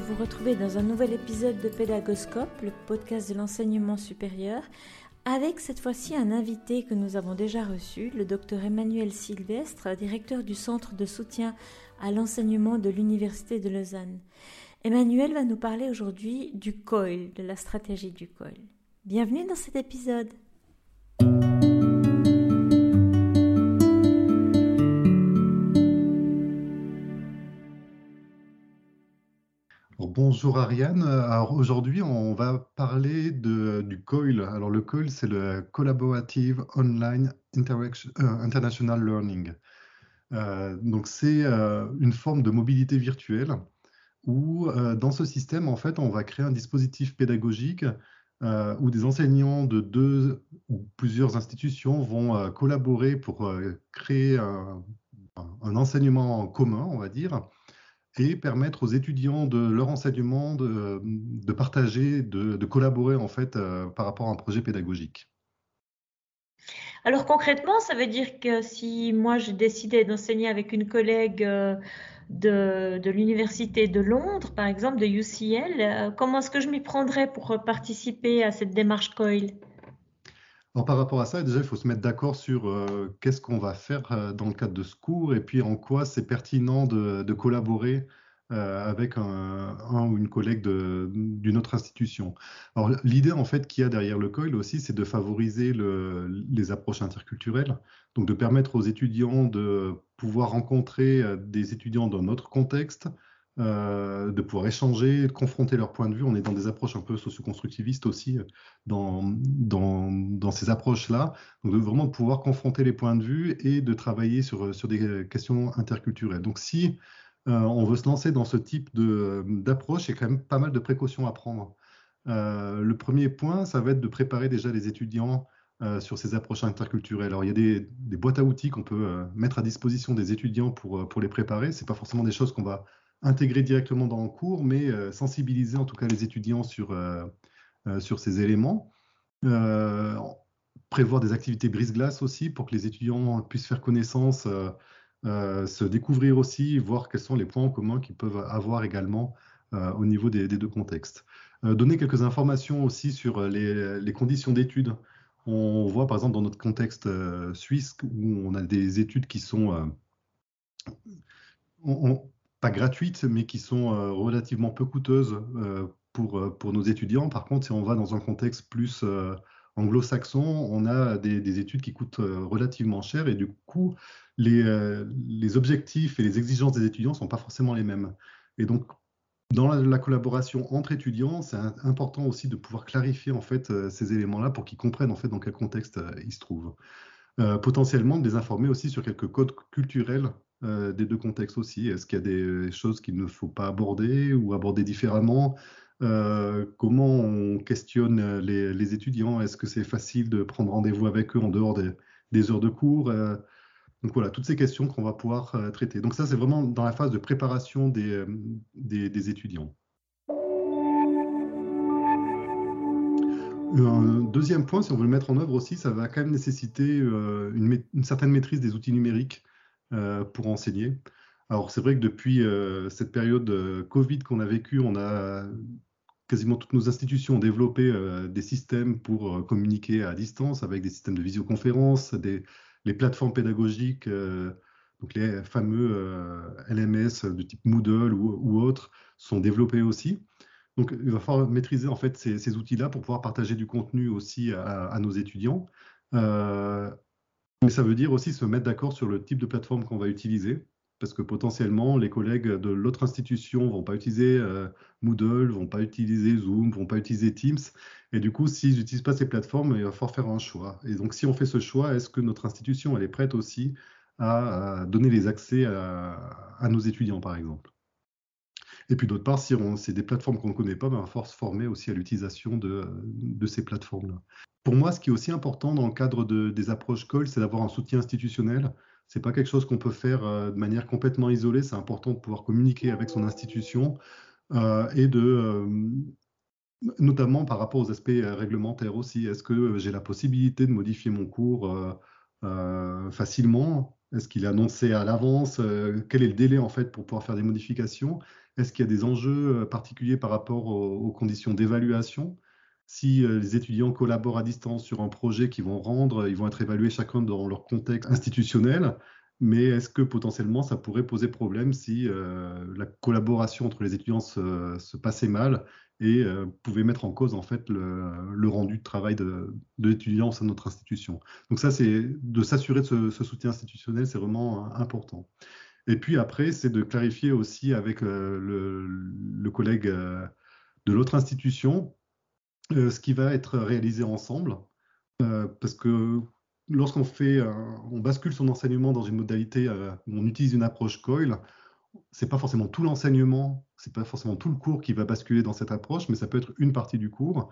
vous retrouver dans un nouvel épisode de Pédagoscope, le podcast de l'enseignement supérieur, avec cette fois-ci un invité que nous avons déjà reçu, le docteur Emmanuel Sylvestre, directeur du Centre de soutien à l'enseignement de l'Université de Lausanne. Emmanuel va nous parler aujourd'hui du COIL, de la stratégie du COIL. Bienvenue dans cet épisode. Bonjour Ariane. Alors aujourd'hui, on va parler du COIL. Alors le COIL, c'est le Collaborative Online Interaction, euh, International Learning. Euh, donc c'est euh, une forme de mobilité virtuelle où dans ce système, en fait, on va créer un dispositif pédagogique où des enseignants de deux ou plusieurs institutions vont collaborer pour créer un, enseignement en commun, on va dire et permettre aux étudiants de leur enseignement de, partager, de, de, collaborer en fait euh, par rapport à un projet pédagogique. Alors concrètement, ça veut dire que si moi j'ai décidé d'enseigner avec une collègue euh, de, de l'université de Londres, par exemple de UCL, euh, comment est-ce que je m'y prendrais pour participer à cette démarche COIL alors, par rapport à ça, déjà, il faut se mettre d'accord sur euh, qu'est-ce qu'on va faire euh, dans le cadre de ce cours et puis en quoi c'est pertinent de, collaborer euh, avec un, ou une collègue d'une autre institution. Alors, l'idée, en fait, qu'il y a derrière le COIL aussi, c'est de favoriser les approches interculturelles, donc de permettre aux étudiants de pouvoir rencontrer des étudiants dans notre contexte, euh, de pouvoir échanger, de confronter leurs points de vue. On est dans des approches un peu socioconstructivistes aussi euh, dans, dans, ces approches-là. Donc de vraiment pouvoir confronter les points de vue et de travailler sur, sur des questions interculturelles. Donc si euh, on veut se lancer dans ce type d'approche, il y a quand même pas mal de précautions à prendre. le premier point, ça va être de préparer déjà les étudiants sur ces approches interculturelles. Alors, il y a des, boîtes à outils qu'on peut mettre à disposition des étudiants pour, pour les préparer. Ce pas forcément des choses qu'on va intégrer directement dans le cours, mais euh, sensibiliser en tout cas les étudiants sur, euh, euh, sur ces éléments. prévoir des activités brise-glace aussi pour que les étudiants puissent faire connaissance, se découvrir aussi, voir quels sont les points en commun qu'ils peuvent avoir également au niveau des, deux contextes. donner quelques informations aussi sur les, conditions d'études. On voit par exemple dans notre contexte suisse où on a des études qui sont gratuites, mais qui sont euh, relativement peu coûteuses euh, pour, euh, pour nos étudiants. Par contre, si on va dans un contexte plus anglo-saxon, on a des, études qui coûtent relativement cher et du coup, les, les, objectifs et les exigences des étudiants ne sont pas forcément les mêmes. Et donc, dans la, collaboration entre étudiants, c'est important aussi de pouvoir clarifier en fait ces éléments-là pour qu'ils comprennent en fait dans quel contexte ils se trouvent. potentiellement, de les informer aussi sur quelques codes culturels euh, des deux contextes aussi. Est-ce qu'il y a des choses qu'il ne faut pas aborder ou aborder différemment? Euh, Comment on questionne les, étudiants? Est-ce que c'est facile de prendre rendez-vous avec eux en dehors des, heures de cours? Euh, Donc voilà, toutes ces questions qu'on va pouvoir traiter. Donc ça, c'est vraiment dans la phase de préparation des, étudiants. Un deuxième point, si on veut le mettre en œuvre aussi, ça va quand même nécessiter une, certaine maîtrise des outils numériques. euh, pour enseigner. Alors c'est vrai que depuis euh, cette période euh, Covid qu'on a vécue, on a quasiment toutes nos institutions ont développé des systèmes pour communiquer à distance avec des systèmes de visioconférence, des, les plateformes pédagogiques, donc les fameux LMS de type Moodle ou, autres sont développés aussi. Donc il va falloir maîtriser en fait ces, outils-là pour pouvoir partager du contenu aussi à nos étudiants. Mais ça veut dire aussi se mettre d'accord sur le type de plateforme qu'on va utiliser, parce que potentiellement, les collègues de l'autre institution vont pas utiliser euh, Moodle, vont pas utiliser Zoom, vont pas utiliser Teams. Et du coup, s'ils n'utilisent pas ces plateformes, il va falloir faire un choix. Et donc, si on fait ce choix, est-ce que notre institution, elle est prête aussi à, donner les accès à, nos étudiants, par exemple? Et puis, d'autre part, si c'est des plateformes qu'on ne connaît pas, ben, il va falloir se former aussi à l'utilisation de ces plateformes-là. Pour moi, ce qui est aussi important dans le cadre des approches COL, c'est d'avoir un soutien institutionnel. Ce n'est pas quelque chose qu'on peut faire euh, de manière complètement isolée. C'est important de pouvoir communiquer avec son institution euh, et de, euh, notamment par rapport aux aspects réglementaires aussi. Est-ce que j'ai la possibilité de modifier mon cours facilement? Est-ce qu'il est annoncé à l'avance? Quel est le délai en fait pour pouvoir faire des modifications? Est-ce qu'il y a des enjeux particuliers par rapport aux, conditions d'évaluation? Si les étudiants collaborent à distance sur un projet qu'ils vont rendre, ils vont être évalués chacun dans leur contexte institutionnel mais est-ce que potentiellement ça pourrait poser problème si euh, la collaboration entre les étudiants se, passait mal et euh, pouvait mettre en cause en fait le, rendu de travail de, l'étudiant au sein de notre institution? Donc ça, c'est de s'assurer de ce, soutien institutionnel, c'est vraiment important. Et puis après, c'est de clarifier aussi avec euh, le, collègue de l'autre institution ce qui va être réalisé ensemble, parce que lorsqu'on fait, on bascule son enseignement dans une modalité euh, où on utilise une approche COIL, c'est pas forcément tout l'enseignement, c'est pas forcément tout le cours qui va basculer dans cette approche, mais ça peut être une partie du cours.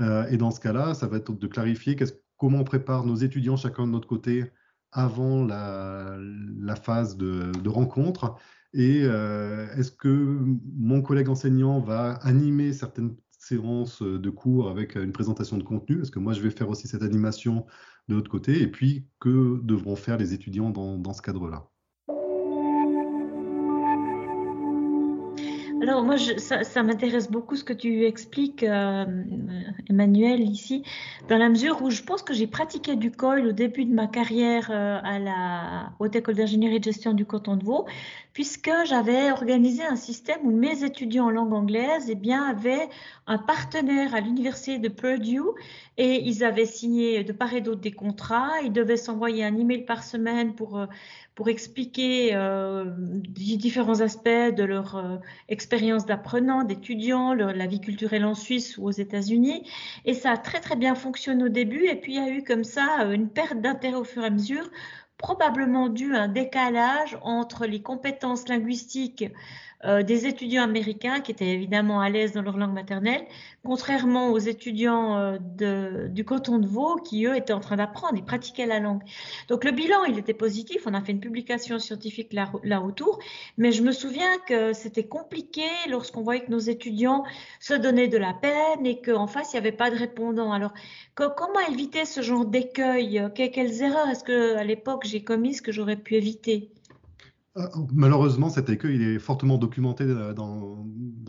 Euh, et dans ce cas-là, ça va être de clarifier comment on prépare nos étudiants chacun de notre côté avant la, phase de, rencontre et euh, est-ce que mon collègue enseignant va animer certaines séances de cours avec une présentation de contenu Est-ce que moi je vais faire aussi cette animation de l'autre côté Et puis, que devront faire les étudiants dans, ce cadre-là. Alors moi, ça, m'intéresse beaucoup ce que tu expliques, euh, Emmanuel, ici, dans la mesure où je pense que j'ai pratiqué du COIL au début de ma carrière euh, à la Haute École d'ingénierie et de gestion du canton de Vaud, puisque j'avais organisé un système où mes étudiants en langue anglaise eh bien, avaient un partenaire à l'université de Purdue et ils avaient signé de part et d'autre des contrats. Ils devaient s'envoyer un email par semaine pour euh, pour expliquer euh, différents aspects de leur euh, expérience d'apprenant, d'étudiant, la vie culturelle en Suisse ou aux États-Unis. Et ça a très très bien fonctionné au début. Et puis il y a eu comme ça euh, une perte d'intérêt au fur et à mesure probablement dû à un décalage entre les compétences linguistiques euh, des étudiants américains qui étaient évidemment à l'aise dans leur langue maternelle, contrairement aux étudiants euh, de, du canton de Vaud qui, eux, étaient en train d'apprendre, ils pratiquaient la langue. Donc le bilan, il était positif, on a fait une publication scientifique là, là autour, mais je me souviens que c'était compliqué lorsqu'on voyait que nos étudiants se donnaient de la peine et qu'en face, il n'y avait pas de répondant. Alors, comment éviter ce genre d'écueil Quelles erreurs est-ce que à l'époque j'ai commises que j'aurais pu éviter? euh, malheureusement, cet écueil il est fortement documenté euh, dans,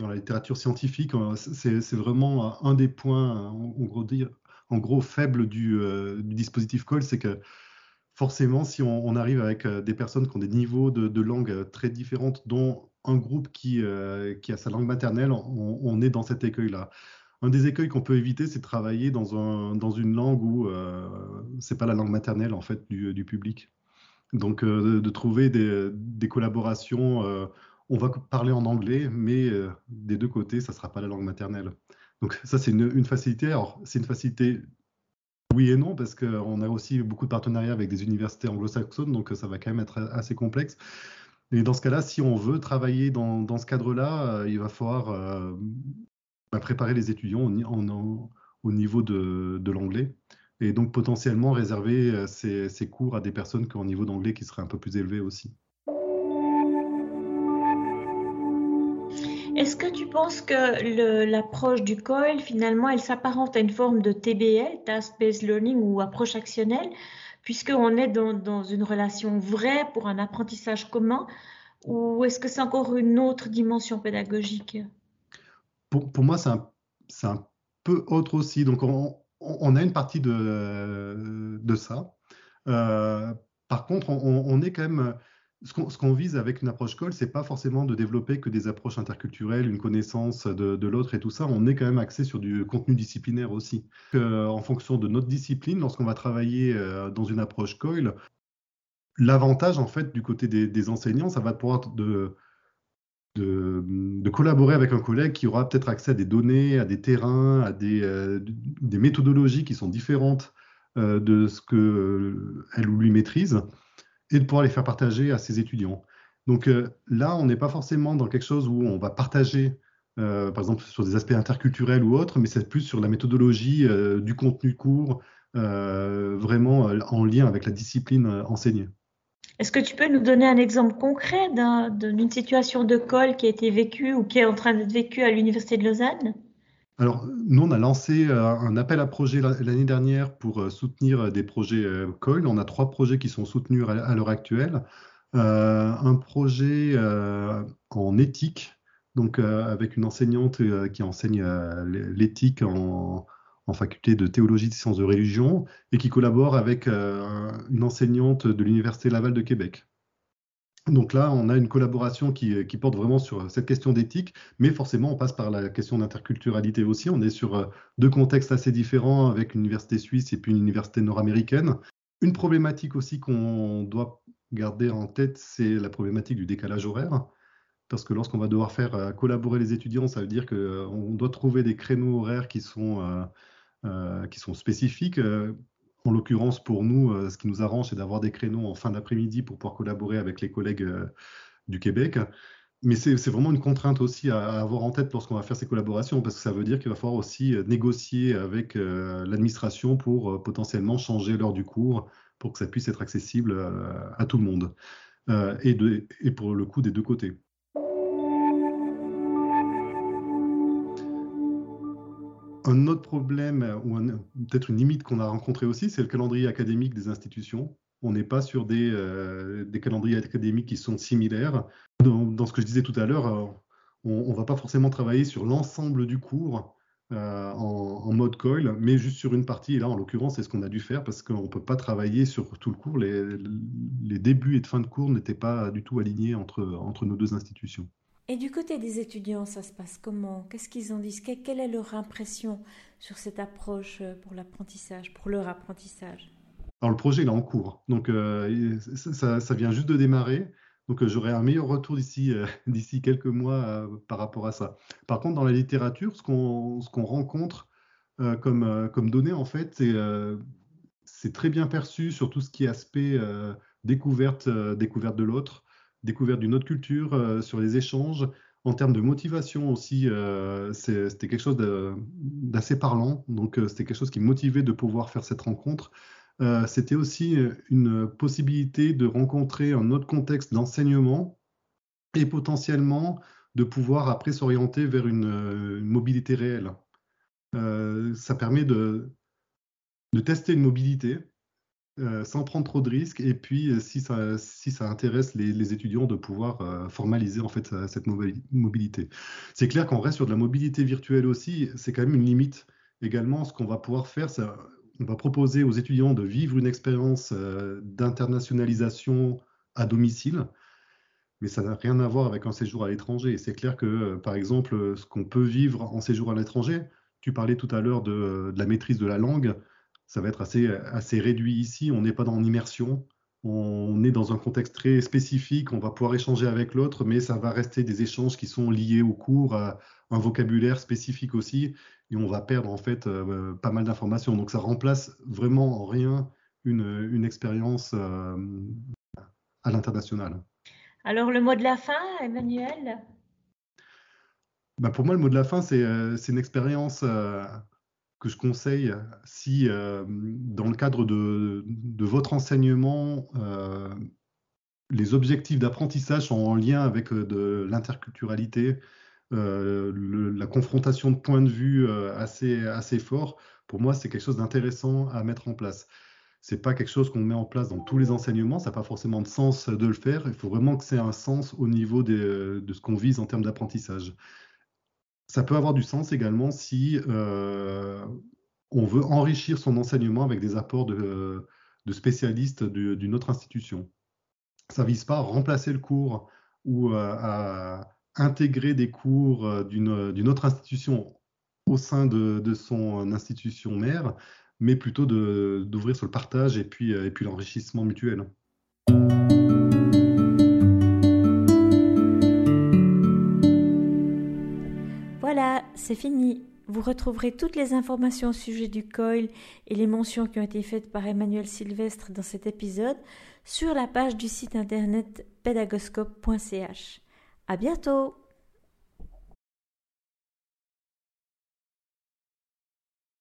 la littérature scientifique. Euh, c'est vraiment un des points, en gros, faibles du, dispositif COL, c'est que forcément, si on, arrive avec des personnes qui ont des niveaux de, langue très différentes, dont un groupe qui, a sa langue maternelle, on, est dans cet écueil-là. Un des écueils qu'on peut éviter, c'est de travailler dans, un, dans une langue où euh, c'est pas la langue maternelle en fait du public. Donc, euh, de, trouver des, collaborations. Euh, on va parler en anglais, mais euh, des deux côtés, ça ne sera pas la langue maternelle. Donc, ça, c'est une, facilité. Alors, c'est une facilité oui et non, parce qu'on a aussi beaucoup de partenariats avec des universités anglo-saxonnes, donc ça va quand même être assez complexe. Et dans ce cas-là, si on veut travailler dans, ce cadre-là, il va falloir bah, préparer les étudiants au, niveau de l'anglais et donc potentiellement réserver euh, ces, cours à des personnes qui ont un niveau d'anglais qui serait un peu plus élevé aussi. Est-ce que tu penses que l'approche du COIL, finalement, elle s'apparente à une forme de TBL, Task-Based Learning ou approche actionnelle, puisqu'on est dans, une relation vraie pour un apprentissage commun, ou est-ce que c'est encore une autre dimension pédagogique? Pour, pour, moi, c'est un, un, peu autre aussi. Donc, on, on a une partie de, de ça. Euh, par contre, on, est quand même. Ce qu'on vise avec une approche call, c'est pas forcément de développer que des approches interculturelles, une connaissance de, l'autre et tout ça. On est quand même axé sur du contenu disciplinaire aussi. en fonction de notre discipline, lorsqu'on va travailler euh, dans une approche COIL, l'avantage en fait du côté des, des, enseignants, ça va pouvoir de, de, collaborer avec un collègue qui aura peut-être accès à des données, à des terrains, à des, euh, méthodologies qui sont différentes euh, de ce qu'elle euh, ou lui maîtrise, et de pouvoir les faire partager à ses étudiants. Donc là, on n'est pas forcément dans quelque chose où on va partager, par exemple, sur des aspects interculturels ou autres, mais c'est plus sur la méthodologie du contenu court, vraiment en lien avec la discipline enseignée. Est-ce que tu peux nous donner un exemple concret d'une situation de col qui a été vécue ou qui est en train d'être vécue à l'Université de Lausanne? Alors, nous, on a lancé euh, un appel à projet l'année dernière pour euh, soutenir des projets euh, COIL. On a trois projets qui sont soutenus à l'heure actuelle. un projet en éthique, donc avec une enseignante qui enseigne l'éthique en, en faculté de théologie de sciences de religion et qui collabore avec une enseignante de l'Université Laval de Québec. Donc là, on a une collaboration qui, qui porte vraiment sur cette question d'éthique, mais forcément, on passe par la question d'interculturalité aussi. On est sur deux contextes assez différents avec une université suisse et puis une université nord-américaine. Une problématique aussi qu'on doit garder en tête, c'est la problématique du décalage horaire. Parce que lorsqu'on va devoir faire euh, collaborer les étudiants, ça veut dire qu'on euh, doit trouver des créneaux horaires qui sont, euh, qui sont spécifiques. En l'occurrence, pour nous, ce qui nous arrange, c'est d'avoir des créneaux en fin d'après-midi pour pouvoir collaborer avec les collègues du Québec. Mais c'est vraiment une contrainte aussi à, avoir en tête lorsqu'on va faire ces collaborations, parce que ça veut dire qu'il va falloir aussi négocier avec l'administration pour potentiellement changer l'heure du cours pour que ça puisse être accessible à tout le monde, et, et pour le coup des deux côtés. Un autre problème, ou peut-être une limite qu'on a rencontré aussi, c'est le calendrier académique des institutions. On n'est pas sur des, euh, calendriers académiques qui sont similaires. Dans, ce que je disais tout à l'heure, euh, on ne va pas forcément travailler sur l'ensemble du cours euh, en, mode coil, mais juste sur une partie. Et là, en l'occurrence, c'est ce qu'on a dû faire parce qu'on ne peut pas travailler sur tout le cours. Les, débuts et de fin de cours n'étaient pas du tout alignés entre nos deux institutions. Et du côté des étudiants, ça se passe comment? Qu'est-ce qu'ils en disent? Quelle est leur impression sur cette approche euh, pour l'apprentissage, pour leur apprentissage? Alors le projet il est en cours, donc euh, ça, vient juste de démarrer. Donc euh, j'aurai un meilleur retour d'ici quelques mois par rapport à ça. Par contre, dans la littérature, ce qu'on ce qu'on rencontre comme comme données en fait, c'est c'est très bien perçu sur tout ce qui est aspect découverte découverte de l'autre découverte d'une autre culture, euh, sur les échanges. En termes de motivation aussi, euh, c'était quelque chose d'assez parlant. Donc, euh, c'était quelque chose qui motivait de pouvoir faire cette rencontre. c'était aussi une possibilité de rencontrer un autre contexte d'enseignement et potentiellement de pouvoir après s'orienter vers une, mobilité réelle. ça permet de tester une mobilité euh, sans prendre trop de risques. Et puis, euh, si ça, si ça intéresse les, étudiants, de pouvoir euh, formaliser en fait cette mobilité. C'est clair qu'on reste sur de la mobilité virtuelle aussi. C'est quand même une limite. Également, ce qu'on va pouvoir faire, c'est on va proposer aux étudiants de vivre une expérience d'internationalisation à domicile, mais ça n'a rien à voir avec un séjour à l'étranger. C'est clair que, par exemple, ce qu'on peut vivre en séjour à l'étranger, tu parlais tout à l'heure de, la maîtrise de la langue ça va être assez, assez réduit ici. On n'est pas dans l'immersion. On est dans un contexte très spécifique. On va pouvoir échanger avec l'autre, mais ça va rester des échanges qui sont liés au cours, à un vocabulaire spécifique aussi. Et on va perdre en fait euh, pas mal d'informations. Donc ça remplace vraiment en rien une, une expérience euh, à l'international. Alors le mot de la fin, Emmanuel? Bah, Pour moi, le mot de la fin, c'est euh, une expérience que je conseille si, euh, dans le cadre de, votre enseignement, euh, les objectifs d'apprentissage sont en lien avec euh, de l'interculturalité, la confrontation de points de vue assez, assez fort, pour moi, c'est quelque chose d'intéressant à mettre en place. C'est pas quelque chose qu'on met en place dans tous les enseignements, ça n'a pas forcément de sens de le faire. Il faut vraiment que c'est un sens au niveau de ce qu'on vise en termes d'apprentissage. Ça peut avoir du sens également si euh, on veut enrichir son enseignement avec des apports de, spécialistes d'une autre institution. Ça ne vise pas à remplacer le cours ou à, intégrer des cours euh, d'une autre institution au sein de, son institution mère, mais plutôt d'ouvrir sur le partage et puis l'enrichissement mutuel. C'est fini. Vous retrouverez toutes les informations au sujet du COIL et les mentions qui ont été faites par Emmanuel Sylvestre dans cet épisode sur la page du site internet pédagoscope.ch. À bientôt!